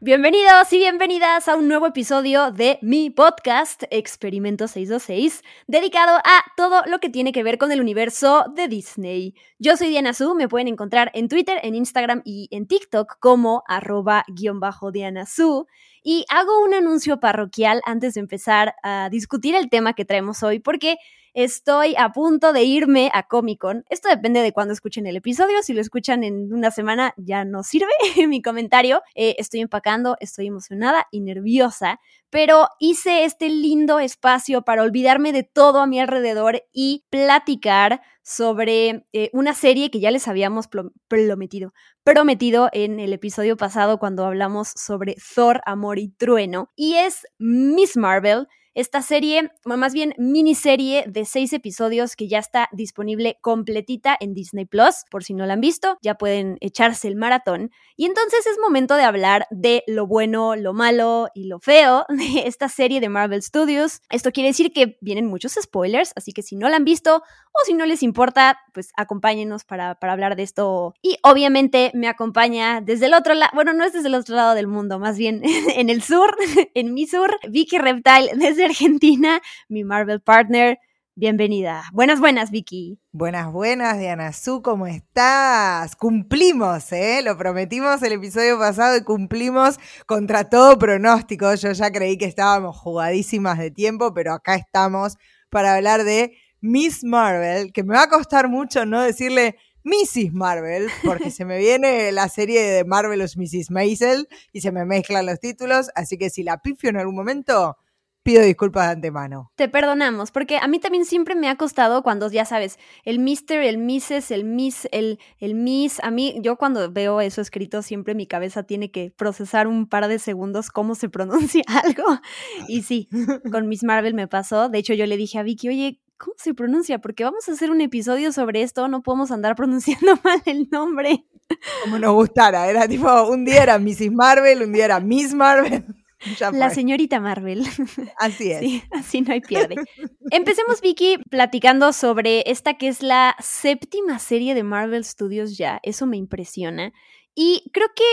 Bienvenidos y bienvenidas a un nuevo episodio de mi podcast Experimento 626, dedicado a todo lo que tiene que ver con el universo de Disney. Yo soy Diana Su, me pueden encontrar en Twitter, en Instagram y en TikTok como arroba guion bajo Diana Su. Y hago un anuncio parroquial antes de empezar a discutir el tema que traemos hoy, porque Estoy a punto de irme a Comic Con. Esto depende de cuándo escuchen el episodio. Si lo escuchan en una semana, ya no sirve mi comentario. Eh, estoy empacando, estoy emocionada y nerviosa, pero hice este lindo espacio para olvidarme de todo a mi alrededor y platicar sobre eh, una serie que ya les habíamos prometido, prometido en el episodio pasado cuando hablamos sobre Thor, Amor y Trueno, y es Miss Marvel esta serie, más bien miniserie de seis episodios que ya está disponible completita en Disney Plus. Por si no la han visto, ya pueden echarse el maratón. Y entonces es momento de hablar de lo bueno, lo malo y lo feo de esta serie de Marvel Studios. Esto quiere decir que vienen muchos spoilers, así que si no la han visto o si no les importa, pues acompáñenos para, para hablar de esto. Y obviamente me acompaña desde el otro lado, bueno, no es desde el otro lado del mundo, más bien en el sur, en mi sur, Vicky Reptile desde Argentina, mi Marvel partner. Bienvenida. Buenas, buenas, Vicky. Buenas, buenas, Diana Su, ¿cómo estás? Cumplimos, ¿eh? Lo prometimos el episodio pasado y cumplimos contra todo pronóstico. Yo ya creí que estábamos jugadísimas de tiempo, pero acá estamos para hablar de Miss Marvel, que me va a costar mucho no decirle Mrs. Marvel, porque se me viene la serie de Marvelous Mrs. Maisel y se me mezclan los títulos, así que si la pifio en algún momento, pido disculpas de antemano. Te perdonamos, porque a mí también siempre me ha costado cuando, ya sabes, el Mister, el Mrs., el Miss, el, el Miss. A mí, yo cuando veo eso escrito, siempre mi cabeza tiene que procesar un par de segundos cómo se pronuncia algo. Y sí, con Miss Marvel me pasó. De hecho, yo le dije a Vicky, oye, ¿cómo se pronuncia? Porque vamos a hacer un episodio sobre esto, no podemos andar pronunciando mal el nombre. Como nos gustara, era tipo, un día era Mrs. Marvel, un día era Miss Marvel. La señorita Marvel. Así es. Sí, así no hay pierde. Empecemos, Vicky, platicando sobre esta que es la séptima serie de Marvel Studios ya. Eso me impresiona. Y creo que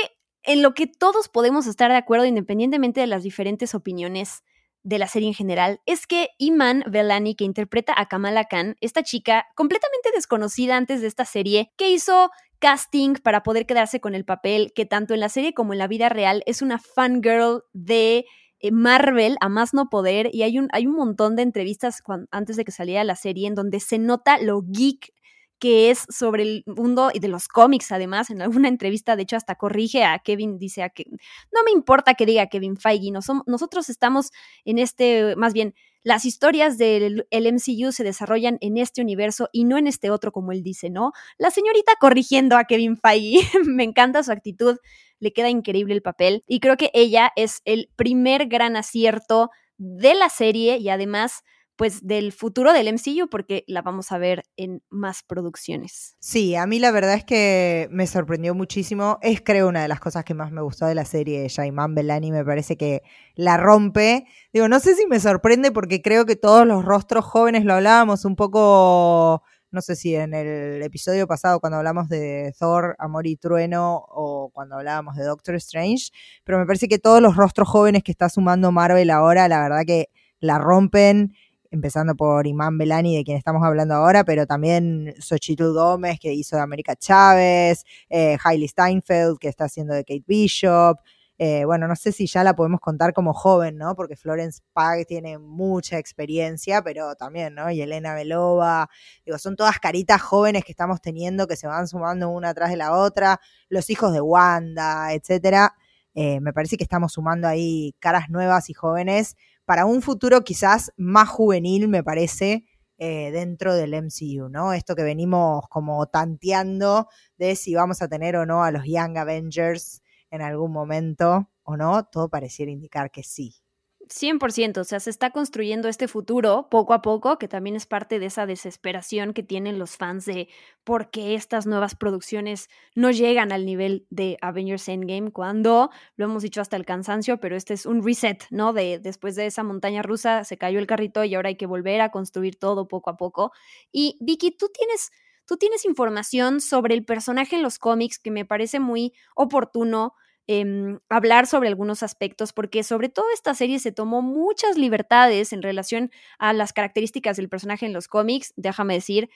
en lo que todos podemos estar de acuerdo, independientemente de las diferentes opiniones de la serie en general, es que Iman Velani, que interpreta a Kamala Khan, esta chica completamente desconocida antes de esta serie, que hizo casting para poder quedarse con el papel, que tanto en la serie como en la vida real es una fangirl de eh, Marvel a más no poder y hay un, hay un montón de entrevistas antes de que saliera la serie en donde se nota lo geek que es sobre el mundo y de los cómics, además, en alguna entrevista, de hecho, hasta corrige a Kevin, dice a que no me importa que diga Kevin Feige, nosotros estamos en este, más bien, las historias del MCU se desarrollan en este universo y no en este otro, como él dice, ¿no? La señorita corrigiendo a Kevin Feige, me encanta su actitud, le queda increíble el papel y creo que ella es el primer gran acierto de la serie y además pues del futuro del MCU porque la vamos a ver en más producciones. Sí, a mí la verdad es que me sorprendió muchísimo. Es creo una de las cosas que más me gustó de la serie Jaiman Belani, me parece que la rompe. Digo, no sé si me sorprende porque creo que todos los rostros jóvenes lo hablábamos un poco no sé si en el episodio pasado cuando hablamos de Thor, Amor y Trueno o cuando hablábamos de Doctor Strange, pero me parece que todos los rostros jóvenes que está sumando Marvel ahora, la verdad que la rompen empezando por Imán Belani, de quien estamos hablando ahora, pero también Xochitl Gómez, que hizo de América Chávez, eh, Steinfeld, que está haciendo de Kate Bishop. Eh, bueno, no sé si ya la podemos contar como joven, ¿no? Porque Florence Pag tiene mucha experiencia, pero también, ¿no? Y Elena Belova, digo, son todas caritas jóvenes que estamos teniendo que se van sumando una atrás de la otra, los hijos de Wanda, etcétera. Eh, me parece que estamos sumando ahí caras nuevas y jóvenes para un futuro quizás más juvenil, me parece, eh, dentro del MCU, ¿no? Esto que venimos como tanteando de si vamos a tener o no a los Young Avengers en algún momento o no, todo pareciera indicar que sí. 100%, o sea, se está construyendo este futuro poco a poco, que también es parte de esa desesperación que tienen los fans de por qué estas nuevas producciones no llegan al nivel de Avengers Endgame, cuando lo hemos dicho hasta el cansancio, pero este es un reset, ¿no? De después de esa montaña rusa se cayó el carrito y ahora hay que volver a construir todo poco a poco. Y Vicky, tú tienes tú tienes información sobre el personaje en los cómics que me parece muy oportuno Em, hablar sobre algunos aspectos, porque sobre todo esta serie se tomó muchas libertades en relación a las características del personaje en los cómics. Déjame decir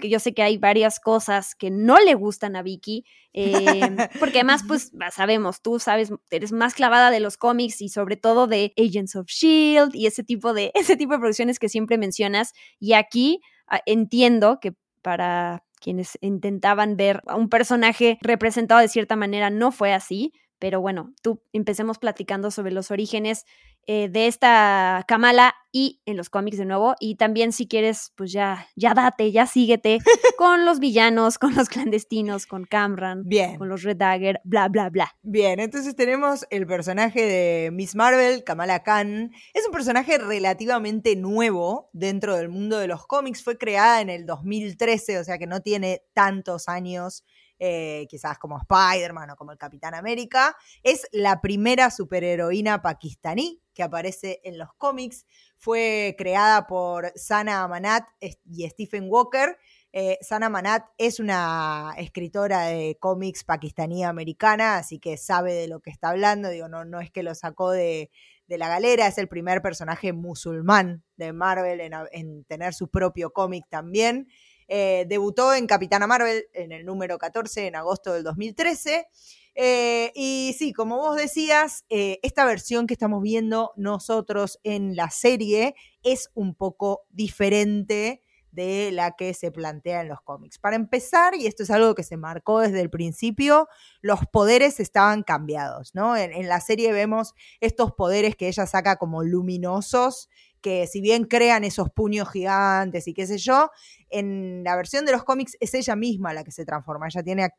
que yo sé que hay varias cosas que no le gustan a Vicky, em, porque además, pues sabemos, tú sabes, eres más clavada de los cómics y sobre todo de Agents of Shield y ese tipo de ese tipo de producciones que siempre mencionas. Y aquí ah, entiendo que para quienes intentaban ver a un personaje representado de cierta manera no fue así, pero bueno, tú empecemos platicando sobre los orígenes eh, de esta Kamala y en los cómics de nuevo. Y también si quieres, pues ya, ya date, ya síguete con los villanos, con los clandestinos, con Camran, Bien. con los Red Dagger, bla, bla, bla. Bien, entonces tenemos el personaje de Miss Marvel, Kamala Khan. Es un personaje relativamente nuevo dentro del mundo de los cómics. Fue creada en el 2013, o sea que no tiene tantos años eh, quizás como Spider-Man o como el Capitán América, es la primera superheroína pakistaní que aparece en los cómics. Fue creada por Sana Amanat y Stephen Walker. Eh, Sana Amanat es una escritora de cómics pakistaní americana, así que sabe de lo que está hablando. Digo, no, no es que lo sacó de, la galera, es el primer personaje musulmán de Marvel en, en tener su propio cómic también. Eh, debutó en Capitana Marvel en el número 14 en agosto del 2013. Eh, y sí, como vos decías, eh, esta versión que estamos viendo nosotros en la serie es un poco diferente de la que se plantea en los cómics. Para empezar, y esto es algo que se marcó desde el principio, los poderes estaban cambiados, ¿no? en la serie vemos estos poderes que ella saca como luminosos, que si bien crean esos puños gigantes y qué sé yo, en la versión de los cómics es ella misma la que se transforma. Ella tiene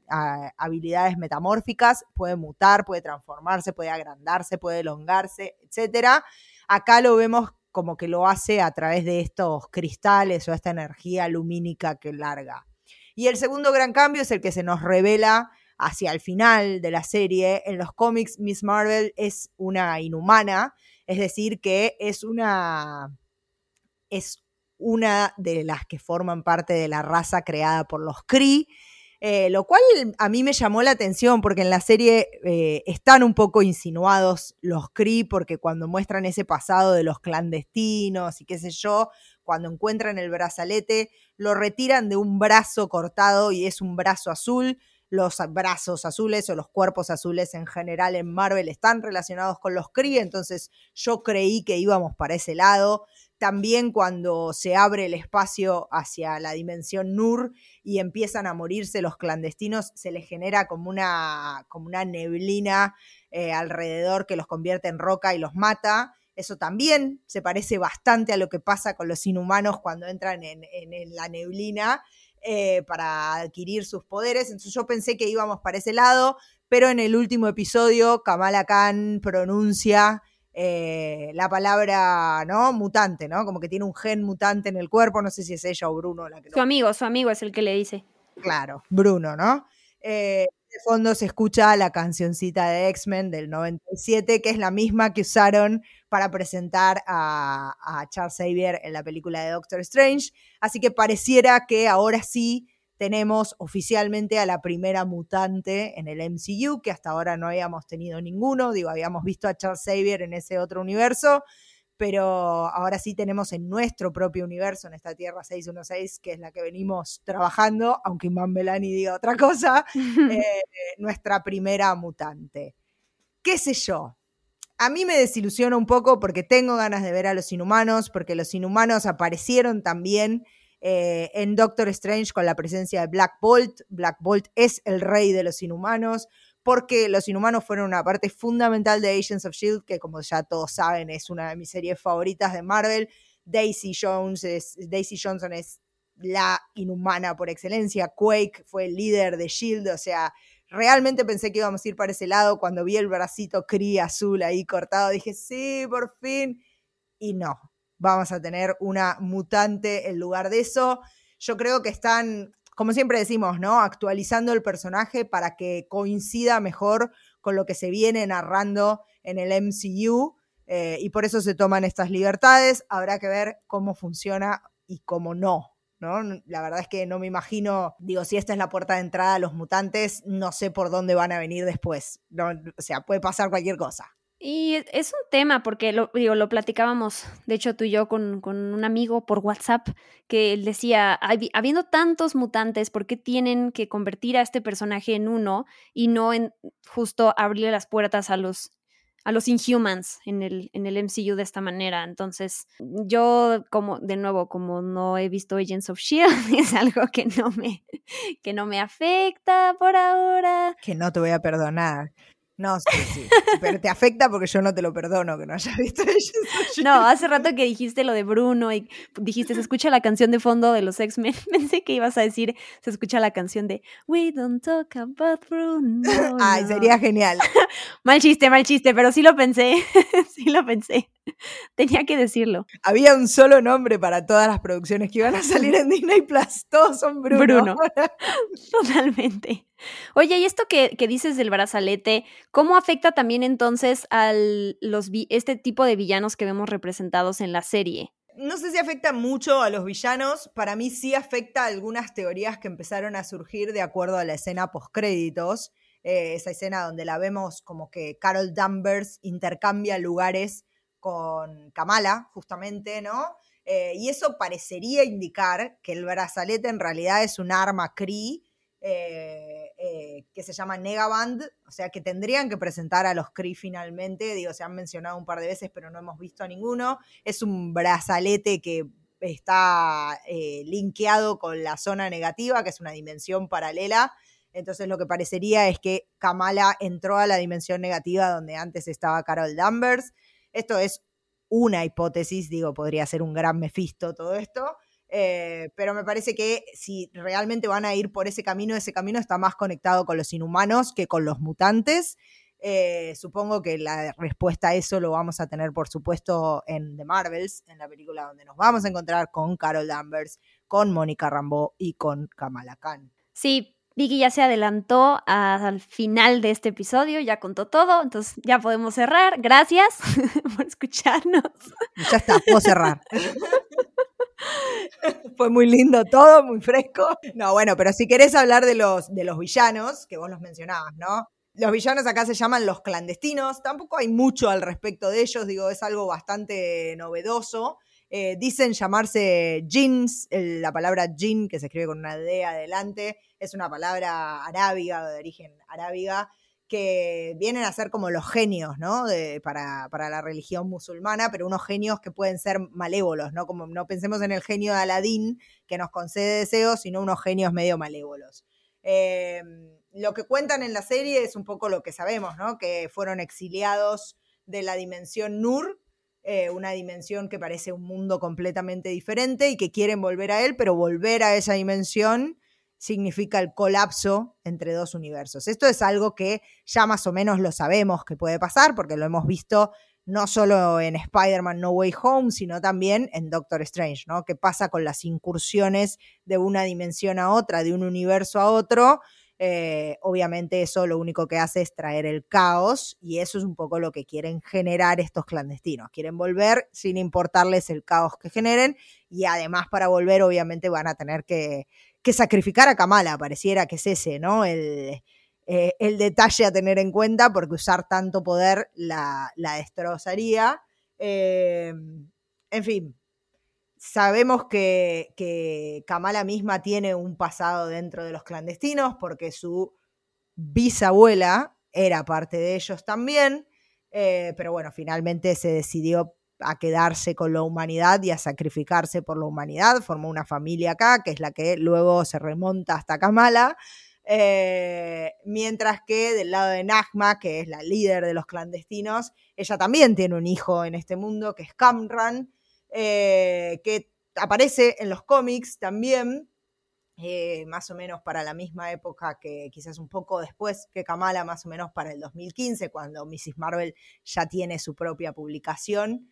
habilidades metamórficas, puede mutar, puede transformarse, puede agrandarse, puede elongarse, etc. Acá lo vemos como que lo hace a través de estos cristales o esta energía lumínica que larga. Y el segundo gran cambio es el que se nos revela hacia el final de la serie. En los cómics, Miss Marvel es una inhumana es decir, que es una, es una de las que forman parte de la raza creada por los Kree, eh, lo cual a mí me llamó la atención porque en la serie eh, están un poco insinuados los Kree porque cuando muestran ese pasado de los clandestinos y qué sé yo, cuando encuentran el brazalete, lo retiran de un brazo cortado y es un brazo azul, los brazos azules o los cuerpos azules en general en Marvel están relacionados con los Kree, entonces yo creí que íbamos para ese lado. También cuando se abre el espacio hacia la dimensión Nur y empiezan a morirse los clandestinos, se les genera como una, como una neblina eh, alrededor que los convierte en roca y los mata. Eso también se parece bastante a lo que pasa con los inhumanos cuando entran en, en la neblina eh, para adquirir sus poderes. Entonces yo pensé que íbamos para ese lado, pero en el último episodio Kamala Khan pronuncia eh, la palabra, ¿no? Mutante, ¿no? Como que tiene un gen mutante en el cuerpo, no sé si es ella o Bruno la que Su amigo, su amigo es el que le dice. Claro, Bruno, ¿no? Eh, de fondo se escucha la cancioncita de X-Men del 97, que es la misma que usaron para presentar a, Charles Xavier en la película de Doctor Strange. Así que pareciera que ahora sí tenemos oficialmente a la primera mutante en el MCU, que hasta ahora no habíamos tenido ninguno. Digo, habíamos visto a Charles Xavier en ese otro universo, pero ahora sí tenemos en nuestro propio universo, en esta Tierra 616, que es la que venimos trabajando, aunque Iman Belani diga otra cosa, eh, nuestra primera mutante. ¿Qué sé yo? A mí me desilusiona un poco porque tengo ganas de ver a los inhumanos, porque los inhumanos aparecieron también eh, en Doctor Strange con la presencia de Black Bolt. Black Bolt es el rey de los inhumanos porque los inhumanos fueron una parte fundamental de Agents of Shield, que como ya todos saben es una de mis series favoritas de Marvel. Daisy Jones es, Daisy Johnson es la inhumana por excelencia. Quake fue el líder de Shield, o sea, realmente pensé que íbamos a ir para ese lado. Cuando vi el bracito Cree azul ahí cortado, dije, sí, por fin. Y no, vamos a tener una mutante en lugar de eso. Yo creo que están, como siempre decimos, ¿no? Actualizando el personaje para que coincida mejor con lo que se viene narrando en el MCU. eh, y por eso se toman estas libertades. Habrá que ver cómo funciona y cómo no. ¿No? La verdad es que no me imagino, digo, si esta es la puerta de entrada a los mutantes, no sé por dónde van a venir después. O sea, puede pasar cualquier cosa. Y es un tema, porque lo, digo, lo platicábamos, de hecho tú y yo con, con un amigo por WhatsApp, que él decía, "Habi- habiendo tantos mutantes, ¿por qué tienen que convertir a este personaje en uno y no en justo abrirle las puertas a los, a los Inhumans en el, en el MCU de esta manera? Entonces, yo como, de nuevo, como no he visto Agents of Shield, es algo que no me, que no me afecta por ahora. Que no te voy a perdonar. No, sí, sí. Pero te afecta porque yo no te lo perdono que no hayas visto. No, hace rato que dijiste lo de Bruno y dijiste se escucha la canción de fondo de los X-Men. Pensé que ibas a decir se escucha la canción de We don't talk about Bruno. Ay, no". sería genial. Mal chiste, mal chiste, pero sí lo pensé. sí lo pensé. Tenía que decirlo. Había un solo nombre para todas las producciones que iban a salir en Disney Plus. Todos son Bruno. Bruno. Totalmente. Oye, y esto que, que dices del brazalete, ¿cómo afecta también entonces a este tipo de villanos que vemos representados en la serie? No sé si afecta mucho a los villanos, para mí sí afecta algunas teorías que empezaron a surgir de acuerdo a la escena postcréditos, eh, esa escena donde la vemos como que Carol Danvers intercambia lugares con Kamala, justamente, ¿no? Eh, y eso parecería indicar que el brazalete en realidad es un arma Kree eh, eh, que se llama Negaband, o sea que tendrían que presentar a los Kree finalmente, digo, se han mencionado un par de veces, pero no hemos visto a ninguno. Es un brazalete que está eh, linkeado con la zona negativa, que es una dimensión paralela. Entonces lo que parecería es que Kamala entró a la dimensión negativa donde antes estaba Carol Danvers. Esto es una hipótesis, digo, podría ser un gran Mephisto todo esto. Eh, pero me parece que si realmente van a ir por ese camino, ese camino está más conectado con los inhumanos que con los mutantes. Eh, supongo que la respuesta a eso lo vamos a tener, por supuesto, en The Marvels, en la película donde nos vamos a encontrar con Carol Danvers, con Mónica Rambeau y con Kamala Khan. Sí, Vicky ya se adelantó al final de este episodio, ya contó todo, entonces ya podemos cerrar. Gracias por escucharnos. Ya está, puedo cerrar. Fue muy lindo todo, muy fresco. No, bueno, pero si querés hablar de los, de los villanos, que vos los mencionabas, ¿no? Los villanos acá se llaman los clandestinos. Tampoco hay mucho al respecto de ellos, digo, es algo bastante novedoso. Eh, dicen llamarse jeans, la palabra jin, que se escribe con una D adelante, es una palabra arábiga, de origen arábiga, que vienen a ser como los genios, ¿no? Para, para la religión musulmana, pero unos genios que pueden ser malévolos, ¿no? Como no pensemos en el genio de Aladín, que nos concede deseos, sino unos genios medio malévolos. Eh, lo que cuentan en la serie es un poco lo que sabemos, ¿no? Que fueron exiliados de la dimensión Nur, eh, una dimensión que parece un mundo completamente diferente y que quieren volver a él, pero volver a esa dimensión significa el colapso entre dos universos. Esto es algo que ya más o menos lo sabemos que puede pasar, porque lo hemos visto no solo en Spider-Man No Way Home, sino también en Doctor Strange, ¿no? ¿Qué pasa con las incursiones de una dimensión a otra, de un universo a otro? Eh, obviamente eso lo único que hace es traer el caos y eso es un poco lo que quieren generar estos clandestinos. Quieren volver sin importarles el caos que generen y además para volver obviamente van a tener que, que sacrificar a Kamala, pareciera que es ese, ¿no? El, eh, el detalle a tener en cuenta porque usar tanto poder la, la destrozaría. Eh, en fin, sabemos que, que Kamala misma tiene un pasado dentro de los clandestinos porque su bisabuela era parte de ellos también, eh, pero bueno, finalmente se decidió a quedarse con la humanidad y a sacrificarse por la humanidad, formó una familia acá, que es la que luego se remonta hasta Kamala, eh, mientras que del lado de Nagma, que es la líder de los clandestinos, ella también tiene un hijo en este mundo, que es Kamran, eh, que aparece en los cómics también, eh, más o menos para la misma época que quizás un poco después que Kamala, más o menos para el 2015, cuando Mrs. Marvel ya tiene su propia publicación.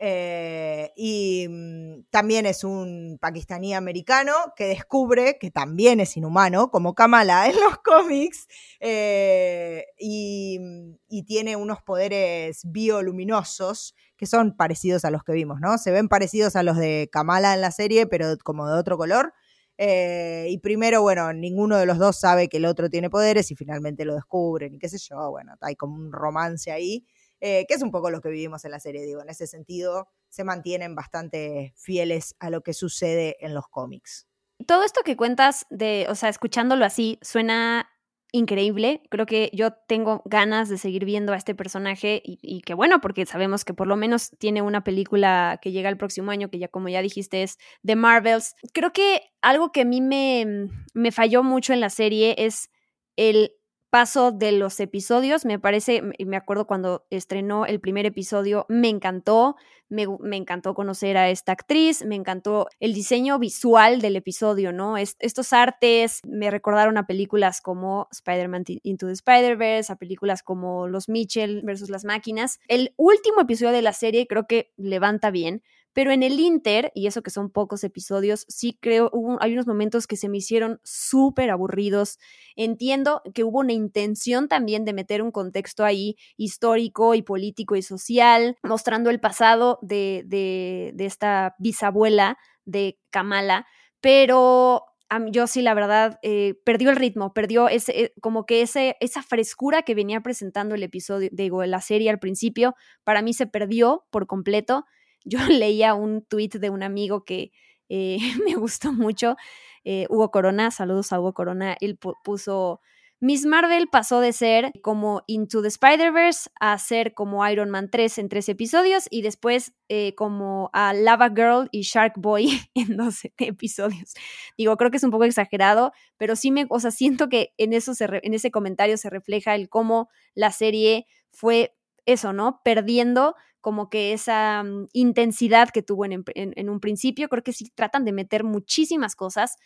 Eh, y mm, también es un pakistaní americano que descubre que también es inhumano, como Kamala en los cómics, eh, y, mm, y, tiene unos poderes bioluminosos que son parecidos a los que vimos, ¿no? Se ven parecidos a los de Kamala en la serie, pero como de otro color. Eh, y primero, bueno, ninguno de los dos sabe que el otro tiene poderes y finalmente lo descubren y qué sé yo, bueno, hay como un romance ahí. Eh, que es un poco lo que vivimos en la serie, digo, en ese sentido se mantienen bastante fieles a lo que sucede en los cómics. Todo esto que cuentas de, o sea, escuchándolo así, suena increíble. Creo que yo tengo ganas de seguir viendo a este personaje y, que bueno, porque sabemos que por lo menos tiene una película que llega el próximo año, que ya como ya dijiste es The Marvels. Creo que algo que a mí me, me falló mucho en la serie es el paso de los episodios. Me parece, me acuerdo cuando estrenó el primer episodio, me encantó, me, me, encantó conocer a esta actriz, me encantó el diseño visual del episodio, ¿no? estos artes me recordaron a películas como Spider-Man Into the Spider-Verse, a películas como Los Mitchell versus las máquinas. El último episodio de la serie creo que levanta bien. Pero en el Inter, y eso que son pocos episodios, sí creo, hubo, hay unos momentos que se me hicieron súper aburridos. Entiendo que hubo una intención también de meter un contexto ahí histórico y político y social, mostrando el pasado de, de, de esta bisabuela de Kamala, pero yo sí, la verdad, eh, perdió el ritmo, perdió ese, eh, como que ese, esa frescura que venía presentando el episodio, digo, la serie al principio, para mí se perdió por completo. Yo leía un tweet de un amigo que eh, me gustó mucho, eh, Hugo Corona, saludos a Hugo Corona, él puso, Miss Marvel pasó de ser como Into the Spider-Verse a ser como Iron Man 3 en tres episodios y después eh, como a Lava Girl y Shark Boy en 12 episodios. Digo, creo que es un poco exagerado, pero sí me, o sea, siento que en, eso se en ese comentario se refleja el cómo la serie fue eso, ¿no? Perdiendo como que esa um, intensidad que tuvo en, un principio. Creo que sí tratan de meter muchísimas cosas,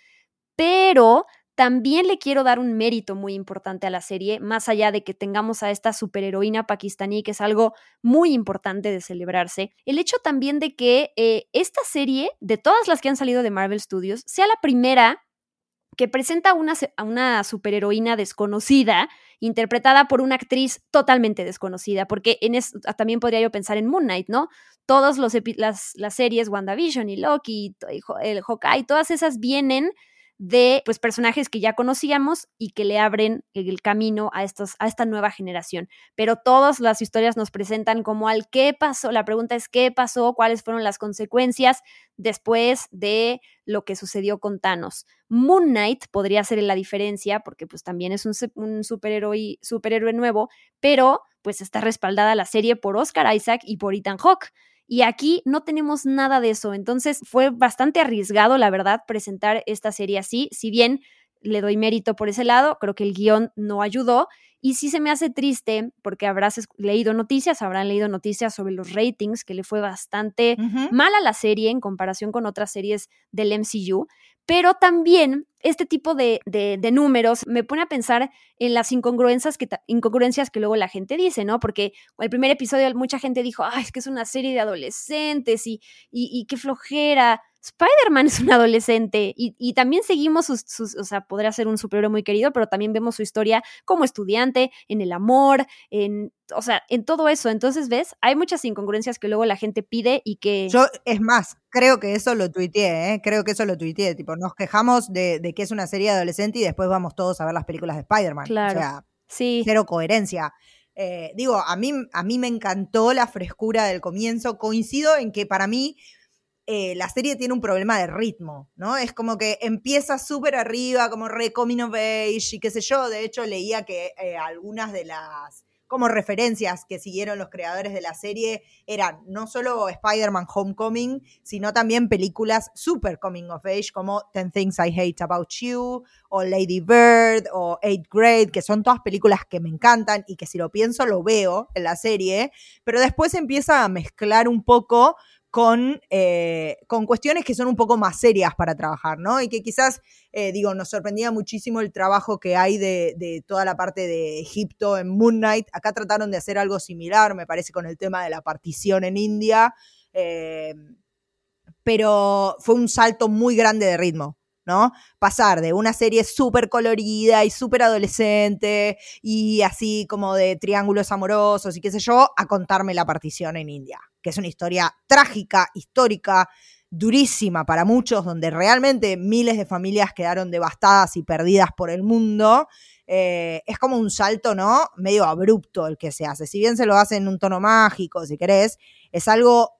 pero también le quiero dar un mérito muy importante a la serie, más allá de que tengamos a esta superheroína pakistaní, que es algo muy importante de celebrarse. El hecho también de que eh, esta serie, de todas las que han salido de Marvel Studios, sea la primera que presenta a una, a una superheroína desconocida, interpretada por una actriz totalmente desconocida, porque en eso también podría yo pensar en Moon Knight, ¿no? Todas las, las series, WandaVision y Loki, y el Hawkeye, todas esas vienen de pues personajes que ya conocíamos y que le abren el camino a estos a esta nueva generación. Pero todas las historias nos presentan como al qué pasó, la pregunta es qué pasó, cuáles fueron las consecuencias después de lo que sucedió con Thanos. Moon Knight podría ser la diferencia porque pues también es un, un superhéroe, superhéroe nuevo, pero pues está respaldada la serie por Oscar Isaac y por Ethan Hawke. Y aquí no tenemos nada de eso. Entonces fue bastante arriesgado, la verdad, presentar esta serie así. Si bien le doy mérito por ese lado, creo que el guion no ayudó. Y sí se me hace triste porque habrás leído noticias, habrán leído noticias sobre los ratings, que le fue bastante uh -huh. mal a la serie en comparación con otras series del MCU pero también este tipo de, de, de, números me pone a pensar en las incongruencias que, incongruencias que luego la gente dice, ¿no? Porque el primer episodio mucha gente dijo, ay, es que es una serie de adolescentes y, y, y qué flojera. Spider-Man es un adolescente y, y también seguimos sus, sus, o sea, podría ser un superhéroe muy querido, pero también vemos su historia como estudiante, en el amor, en, o sea, en todo eso. Entonces, ¿ves? Hay muchas incongruencias que luego la gente pide y que... Yo, es más, creo que eso lo tuiteé, ¿eh? creo que eso lo tuiteé, tipo, nos quejamos de, de, que es una serie adolescente y después vamos todos a ver las películas de Spider-Man. Claro. O sea, sí. cero coherencia. Eh, digo, a mí, a mí me encantó la frescura del comienzo. Coincido en que para mí eh, la serie tiene un problema de ritmo, ¿no? Es como que empieza súper arriba, como re coming of age y qué sé yo. De hecho, leía que eh, algunas de las como referencias que siguieron los creadores de la serie eran no solo Spider-Man Homecoming, sino también películas super coming of age como Ten Things I Hate About You o Lady Bird o Eighth Grade, que son todas películas que me encantan y que si lo pienso lo veo en la serie, pero después empieza a mezclar un poco con, eh, con cuestiones que son un poco más serias para trabajar, ¿no? Y que quizás, eh, digo, nos sorprendía muchísimo el trabajo que hay de, de, toda la parte de Egipto en Moon Knight. Acá trataron de hacer algo similar, me parece, con el tema de la partición en India. Eh, pero fue un salto muy grande de ritmo. ¿No? Pasar de una serie súper colorida y súper adolescente y así como de triángulos amorosos y qué sé yo, a contarme la partición en India, que es una historia trágica, histórica, durísima para muchos, donde realmente miles de familias quedaron devastadas y perdidas por el mundo. Eh, es como un salto, ¿no? Medio abrupto el que se hace. Si bien se lo hace en un tono mágico, si querés, es algo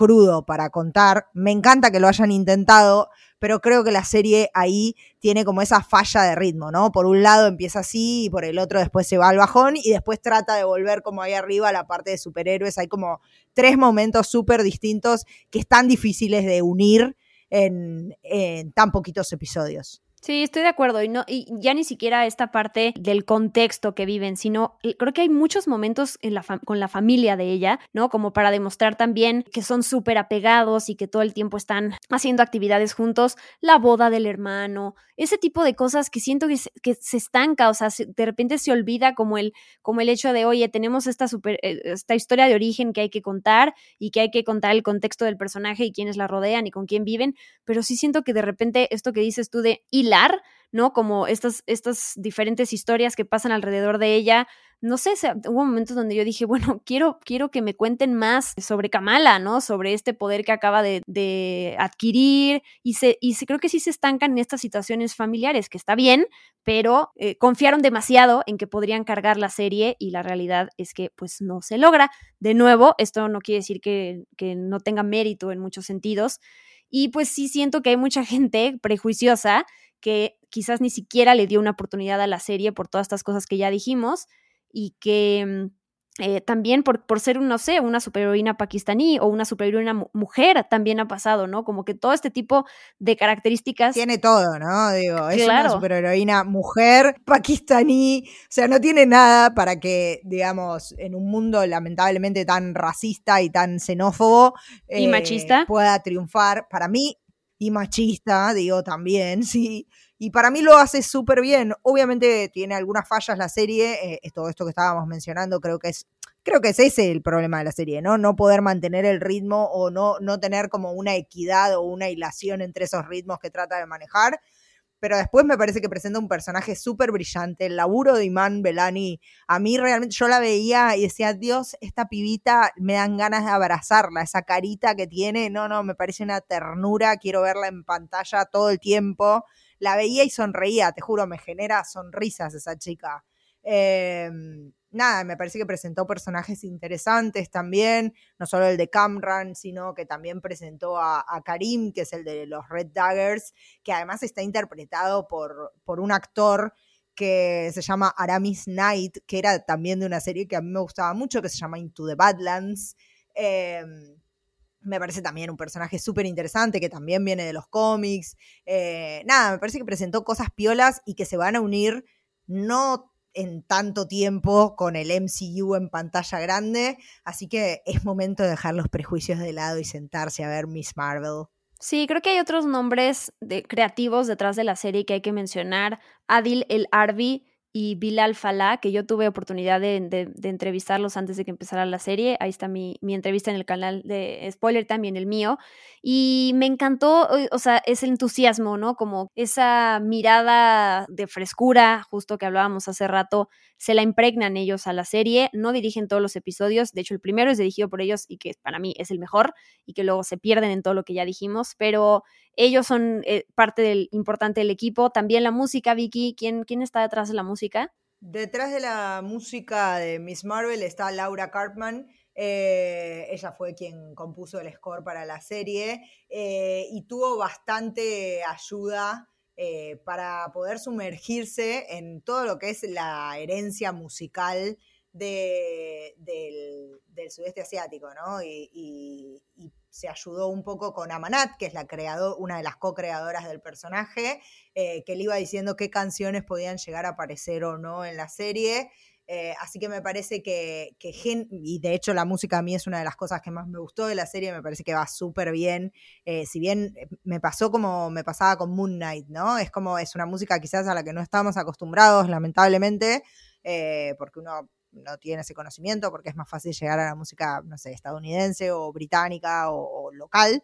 crudo para contar. Me encanta que lo hayan intentado, pero creo que la serie ahí tiene como esa falla de ritmo, ¿no? Por un lado empieza así y por el otro después se va al bajón y después trata de volver como ahí arriba a la parte de superhéroes. Hay como tres momentos súper distintos que están difíciles de unir en, en tan poquitos episodios. Sí, estoy de acuerdo. Y, no, y ya ni siquiera esta parte del contexto que viven, sino creo que hay muchos momentos en la con la familia de ella, ¿no? Como para demostrar también que son súper apegados y que todo el tiempo están haciendo actividades juntos, la boda del hermano, ese tipo de cosas que siento que se, se estanca, o sea, de repente se olvida como el, como el hecho de, oye, tenemos esta, super, eh, esta historia de origen que hay que contar y que hay que contar el contexto del personaje y quiénes la rodean y con quién viven, pero sí siento que de repente esto que dices tú de ¿no? Como estas, estas diferentes historias que pasan alrededor de ella. No sé, hubo momentos donde yo dije, bueno, quiero, quiero que me cuenten más sobre Kamala, ¿no? Sobre este poder que acaba de, adquirir y, se, y se, creo que sí se estancan en estas situaciones familiares, que está bien, pero eh, confiaron demasiado en que podrían cargar la serie y la realidad es que pues no se logra. De nuevo, esto no quiere decir que, que no tenga mérito en muchos sentidos. Y pues sí siento que hay mucha gente prejuiciosa que quizás ni siquiera le dio una oportunidad a la serie por todas estas cosas que ya dijimos y que mm, eh, también por, por ser, no sé, una superheroína pakistaní o una superheroína mujer también ha pasado, ¿no? Como que todo este tipo de características. Tiene todo, ¿no? Digo, es una superheroína mujer pakistaní, o sea, no tiene nada para que, digamos, en un mundo lamentablemente tan racista y tan xenófobo. Y machista. Eh, pueda triunfar. Para mí, y machista, digo también, sí. Y para mí lo hace súper bien. Obviamente tiene algunas fallas la serie, eh, todo esto que estábamos mencionando, creo que es creo que es ese el problema de la serie, ¿no? No poder mantener el ritmo o no, no tener como una equidad o una hilación entre esos ritmos que trata de manejar pero después me parece que presenta un personaje súper brillante. El laburo de Iman Belani, a mí realmente yo la veía y decía, Dios, esta pibita me dan ganas de abrazarla, esa carita que tiene, no, no, me parece una ternura, quiero verla en pantalla todo el tiempo. La veía y sonreía, te juro, me genera sonrisas esa chica. Eh, nada, me parece que presentó personajes interesantes también, no solo el de Camran, sino que también presentó a, Karim, que es el de los Red Daggers, que además está interpretado por, por un actor que se llama Aramis Knight, que era también de una serie que a mí me gustaba mucho, que se llama Into the Badlands. Em, me parece también un personaje súper interesante que también viene de los cómics. Eh, nada, me parece que presentó cosas piolas y que se van a unir no en tanto tiempo con el MCU en pantalla grande, así que es momento de dejar los prejuicios de lado y sentarse a ver Miss Marvel. Sí, creo que hay otros nombres creativos detrás de la serie que hay que mencionar. Adil El Arbi y Bilal Falah, que yo tuve oportunidad de, entrevistarlos antes de que empezara la serie. Ahí está mi, mi, entrevista en el canal de Spoiler, también el mío. Y me encantó, o sea, ese entusiasmo, ¿no? Como esa mirada de frescura, justo que hablábamos hace rato, se la impregnan ellos a la serie. No dirigen todos los episodios, de hecho el primero es dirigido por ellos y que para mí es el mejor y que luego se pierden en todo lo que ya dijimos, pero ellos son eh, parte del importante del equipo. También la música, Vicky, ¿quién, ¿quién está detrás de la música? Detrás de la música de Miss Marvel está Laura Cartman. Eh, ella fue quien compuso el score para la serie eh, y tuvo bastante ayuda para poder sumergirse en todo lo que es la herencia musical del, sudeste asiático, ¿no? y se ayudó un poco con Amanat, que es la una de las co-creadoras del personaje, eh, que le iba diciendo qué canciones podían llegar a aparecer o no en la serie. Eh, así que me parece que, que y de hecho la música a mí es una de las cosas que más me gustó de la serie, me parece que va súper bien. Eh, si bien eh, me pasó como me pasaba con Moon Knight, ¿no? Es como, es una música quizás a la que no estamos acostumbrados, lamentablemente, porque uno no tiene ese conocimiento, porque es más fácil llegar a la música, no sé, estadounidense o británica o, local.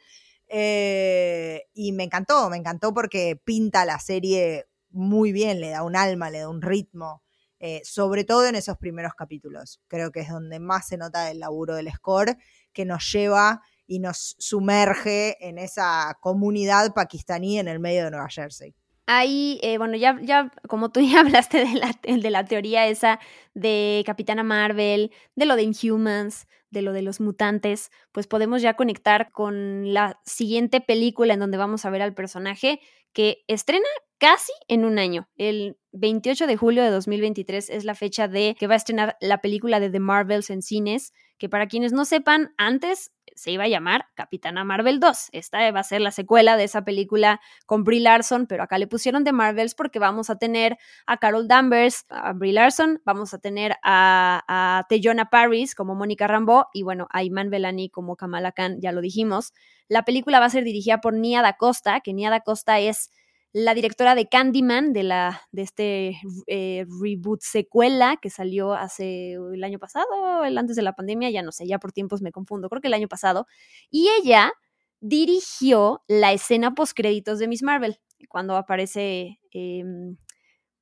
y me encantó, me encantó porque pinta la serie muy bien, le da un alma, le da un ritmo. Eh, sobre todo en esos primeros capítulos. Creo que es donde más se nota el laburo del score, que nos lleva y nos sumerge en esa comunidad pakistaní en el medio de Nueva Jersey. Ahí, eh, bueno, ya, ya, como tú ya hablaste de la, de la teoría esa de Capitana Marvel, de lo de Inhumans, de lo de los mutantes, pues podemos ya conectar con la siguiente película en donde vamos a ver al personaje que estrena casi en un año. El 28 de julio de 2023 es la fecha de que va a estrenar la película de The Marvels en cines, que para quienes no sepan, antes se iba a llamar Capitana Marvel 2. Esta va a ser la secuela de esa película con Brie Larson, pero acá le pusieron The Marvels porque vamos a tener a Carol Danvers, a Brie Larson, vamos a tener a, a Paris como Mónica Rambeau y bueno, a Iman Belani como Kamala Khan, ya lo dijimos. La película va a ser dirigida por Nia Da Costa, que Nia Da Costa es la directora de Candyman, de, la, de este eh, reboot secuela que salió hace el año pasado, el antes de la pandemia, ya no sé, ya por tiempos me confundo, creo que el año pasado. Y ella dirigió la escena post créditos de Miss Marvel, cuando aparece em,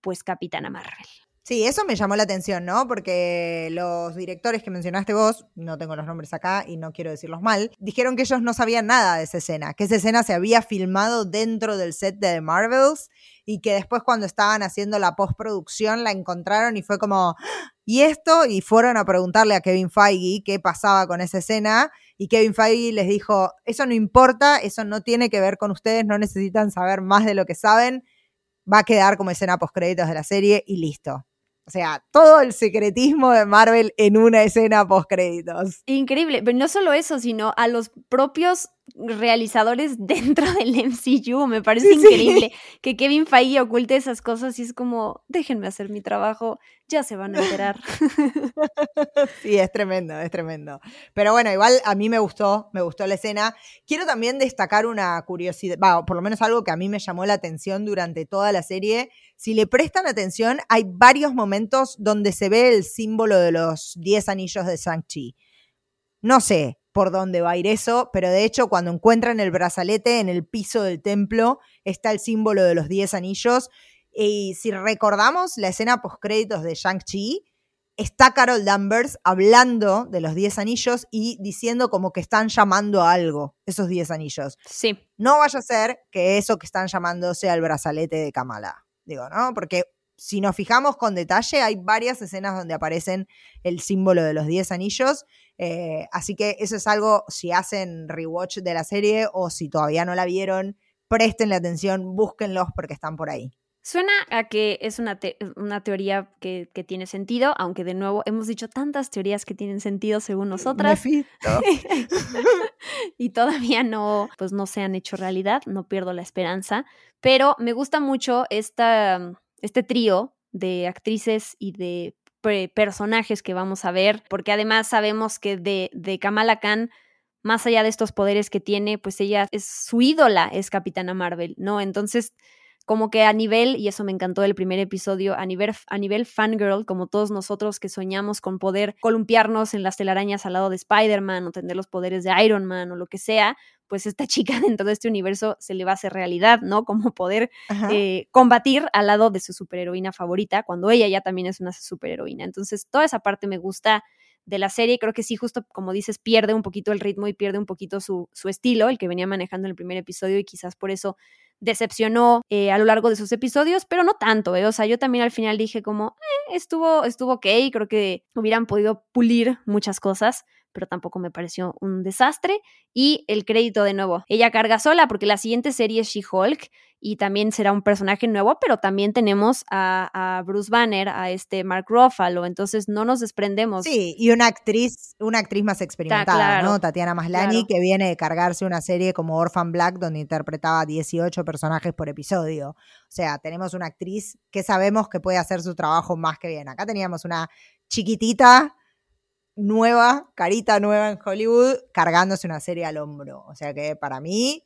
pues Capitana Marvel. Sí, eso me llamó la atención, ¿no? Porque los directores que mencionaste vos, no tengo los nombres acá y no quiero decirlos mal, dijeron que ellos no sabían nada de esa escena, que esa escena se había filmado dentro del set de The Marvels y que después cuando estaban haciendo la postproducción la encontraron y fue como, ¿y esto? Y fueron a preguntarle a Kevin Feige qué pasaba con esa escena y Kevin Feige les dijo, eso no importa, eso no tiene que ver con ustedes, no necesitan saber más de lo que saben, va a quedar como escena postcréditos de la serie y listo. O sea, todo el secretismo de Marvel en una escena post créditos. Increíble, pero no solo eso, sino a los propios realizadores dentro del MCU. Me parece increíble que Kevin Feige oculte esas cosas y es como, déjenme hacer mi trabajo, ya se van a enterar. sí, es tremendo, es tremendo. Pero bueno, igual a mí me gustó, me gustó la escena. Quiero también destacar una curiosidad, por lo menos algo que a mí me llamó la atención durante toda la serie. Si le prestan atención, hay varios momentos donde se ve el símbolo de los 10 anillos de Shang-Chi. No sé, por dónde va a ir eso, pero de hecho cuando encuentran el brazalete en el piso del templo está el símbolo de los 10 anillos. Y si recordamos la escena post-créditos de Shang-Chi, está Carol Danvers hablando de los 10 anillos y diciendo como que están llamando a algo, esos 10 anillos. Sí. No vaya a ser que eso que están llamando sea el brazalete de Kamala. Digo, ¿no? Porque si nos fijamos con detalle, hay varias escenas donde aparecen el símbolo de los 10 anillos. Eh, así que eso es algo, si hacen rewatch de la serie o si todavía no la vieron, prestenle atención, búsquenlos porque están por ahí. Suena a que es una, una teoría que, que, tiene sentido, aunque de nuevo hemos dicho tantas teorías que tienen sentido según nosotras. y todavía no, pues no se han hecho realidad, no pierdo la esperanza. Pero me gusta mucho esta, este trío de actrices y de personajes que vamos a ver, porque además sabemos que de, de Kamala Khan, más allá de estos poderes que tiene, pues ella es su ídola, es Capitana Marvel, ¿no? Entonces, como que a nivel, y eso me encantó del primer episodio, a nivel, a nivel fangirl, como todos nosotros que soñamos con poder columpiarnos en las telarañas al lado de Spider-Man o tener los poderes de Iron Man o lo que sea, pues esta chica dentro de este universo se le va a hacer realidad, ¿no? Como poder eh, combatir al lado de su superheroína favorita, cuando ella ya también es una superheroína. Entonces, toda esa parte me gusta de la serie. Creo que sí, justo como dices, pierde un poquito el ritmo y pierde un poquito su, su estilo, el que venía manejando en el primer episodio, y quizás por eso decepcionó eh, a lo largo de sus episodios, pero no tanto, ¿eh? O sea, yo también al final dije como, eh, estuvo, estuvo ok, creo que hubieran podido pulir muchas cosas, pero tampoco me pareció un desastre. Y el crédito de nuevo, ella carga sola porque la siguiente serie es She-Hulk y también será un personaje nuevo, pero también tenemos a, Bruce Banner, a este Mark Ruffalo, entonces no nos desprendemos. Sí, y una actriz, una actriz más experimentada, ¿no? Tatiana Maslany, que viene de cargarse una serie como Orphan Black, donde interpretaba 18 personajes por episodio. O sea, tenemos una actriz que sabemos que puede hacer su trabajo más que bien. Acá teníamos una chiquitita nueva, carita nueva en Hollywood, cargándose una serie al hombro. O sea que para mí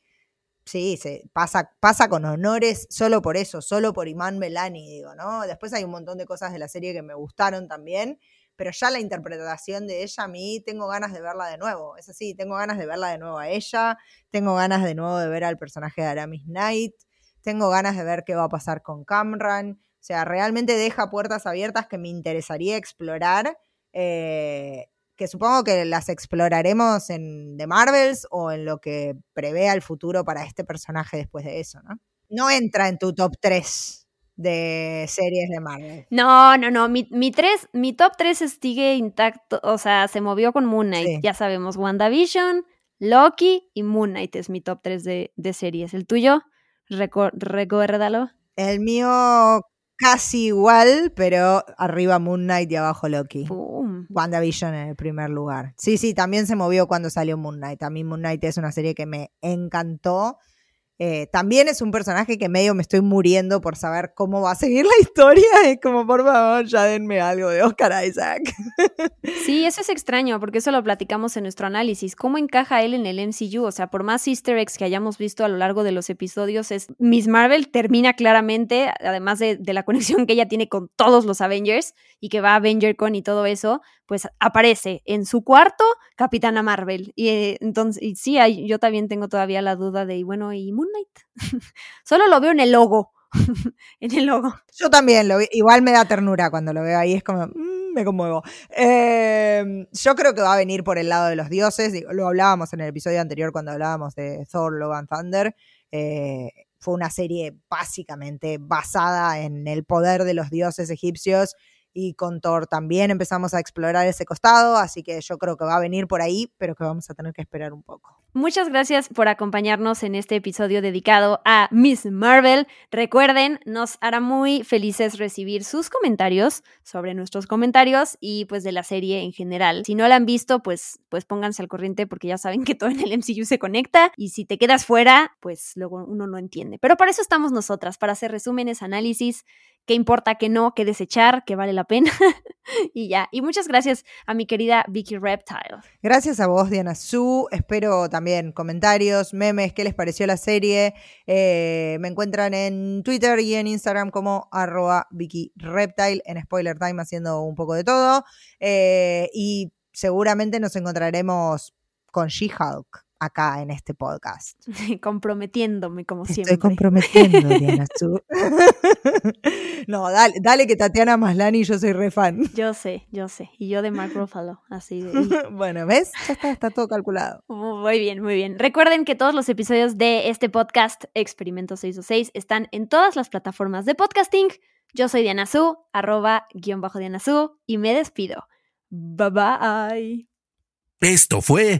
Sí, se pasa, pasa con honores solo por eso, solo por Iman Melani, digo, ¿no? Después hay un montón de cosas de la serie que me gustaron también, pero ya la interpretación de ella a mí tengo ganas de verla de nuevo. Es así, tengo ganas de verla de nuevo a ella, tengo ganas de nuevo de ver al personaje de Aramis Knight, tengo ganas de ver qué va a pasar con Camran. O sea, realmente deja puertas abiertas que me interesaría explorar. Eh, que supongo que las exploraremos en The Marvels o en lo que prevea el futuro para este personaje después de eso, ¿no? No entra en tu top 3 de series de Marvel. No, no, no. Mi, mi, mi top 3 sigue intacto. O sea, se movió con Moon Knight. Ya sabemos, WandaVision, Loki y Moon Knight es mi top 3 de, de series. ¿El tuyo? recuérdalo. El mío casi igual, pero arriba Moon Knight y abajo Loki. WandaVision en el primer lugar. Sí, sí, también se movió cuando salió Moon Knight. A mí Moon Knight es una serie que me encantó. Eh, también es un personaje que medio me estoy muriendo por saber cómo va a seguir la historia. Es como, por favor, ya denme algo de Oscar Isaac. Sí, eso es extraño, porque eso lo platicamos en nuestro análisis. ¿Cómo encaja él en el MCU? O sea, por más easter eggs que hayamos visto a lo largo de los episodios, es Miss Marvel termina claramente, además de, la conexión que ella tiene con todos los Avengers y que va a Avenger con y todo eso, pues aparece en su cuarto Capitana Marvel. Y eh, entonces, y sí, yo también tengo todavía la duda de, bueno, ¿y Moon Knight? Solo lo veo en el logo. en el logo. Yo también, lo, igual me da ternura cuando lo veo ahí, es como, mm, me conmuevo. Em, yo creo que va a venir por el lado de los dioses, lo hablábamos en el episodio anterior cuando hablábamos de Thor, Love and Thunder. Eh, fue una serie básicamente basada en el poder de los dioses egipcios y con Thor también empezamos a explorar ese costado, así que yo creo que va a venir por ahí, pero que vamos a tener que esperar un poco. Muchas gracias por acompañarnos en este episodio dedicado a Miss Marvel. Recuerden, nos hará muy felices recibir sus comentarios sobre nuestros comentarios y pues de la serie en general. Si no la han visto, pues, pues pónganse al corriente porque ya saben que todo en el MCU se conecta y si te quedas fuera, pues luego uno no entiende. Pero para eso estamos nosotras, para hacer resúmenes, análisis, qué importa, qué no, qué desechar, qué vale la pena y ya. Y muchas gracias a mi querida Vicky Reptile. Gracias a vos, Diana Su. Espero también comentarios, memes, qué les pareció la serie. Eh, me encuentran en Twitter y en Instagram como arroba Vicky Reptile, en Spoiler Time haciendo un poco de todo. Eh, y seguramente nos encontraremos con She-Hulk acá en este podcast. Comprometiéndome, como siempre. Estoy comprometiendo, Diana Su. no, dale, dale que Tatiana Maslani, yo soy re fan. Yo sé, yo sé. Y yo de Mark Ruffalo, así de... bueno, ¿ves? Ya está, está todo calculado. Muy bien, muy bien. Recuerden que todos los episodios de este podcast, Experimento 606, están en todas las plataformas de podcasting. Yo soy Diana Su, arroba guion bajo Diana Su, y me despido. Bye bye. Esto fue...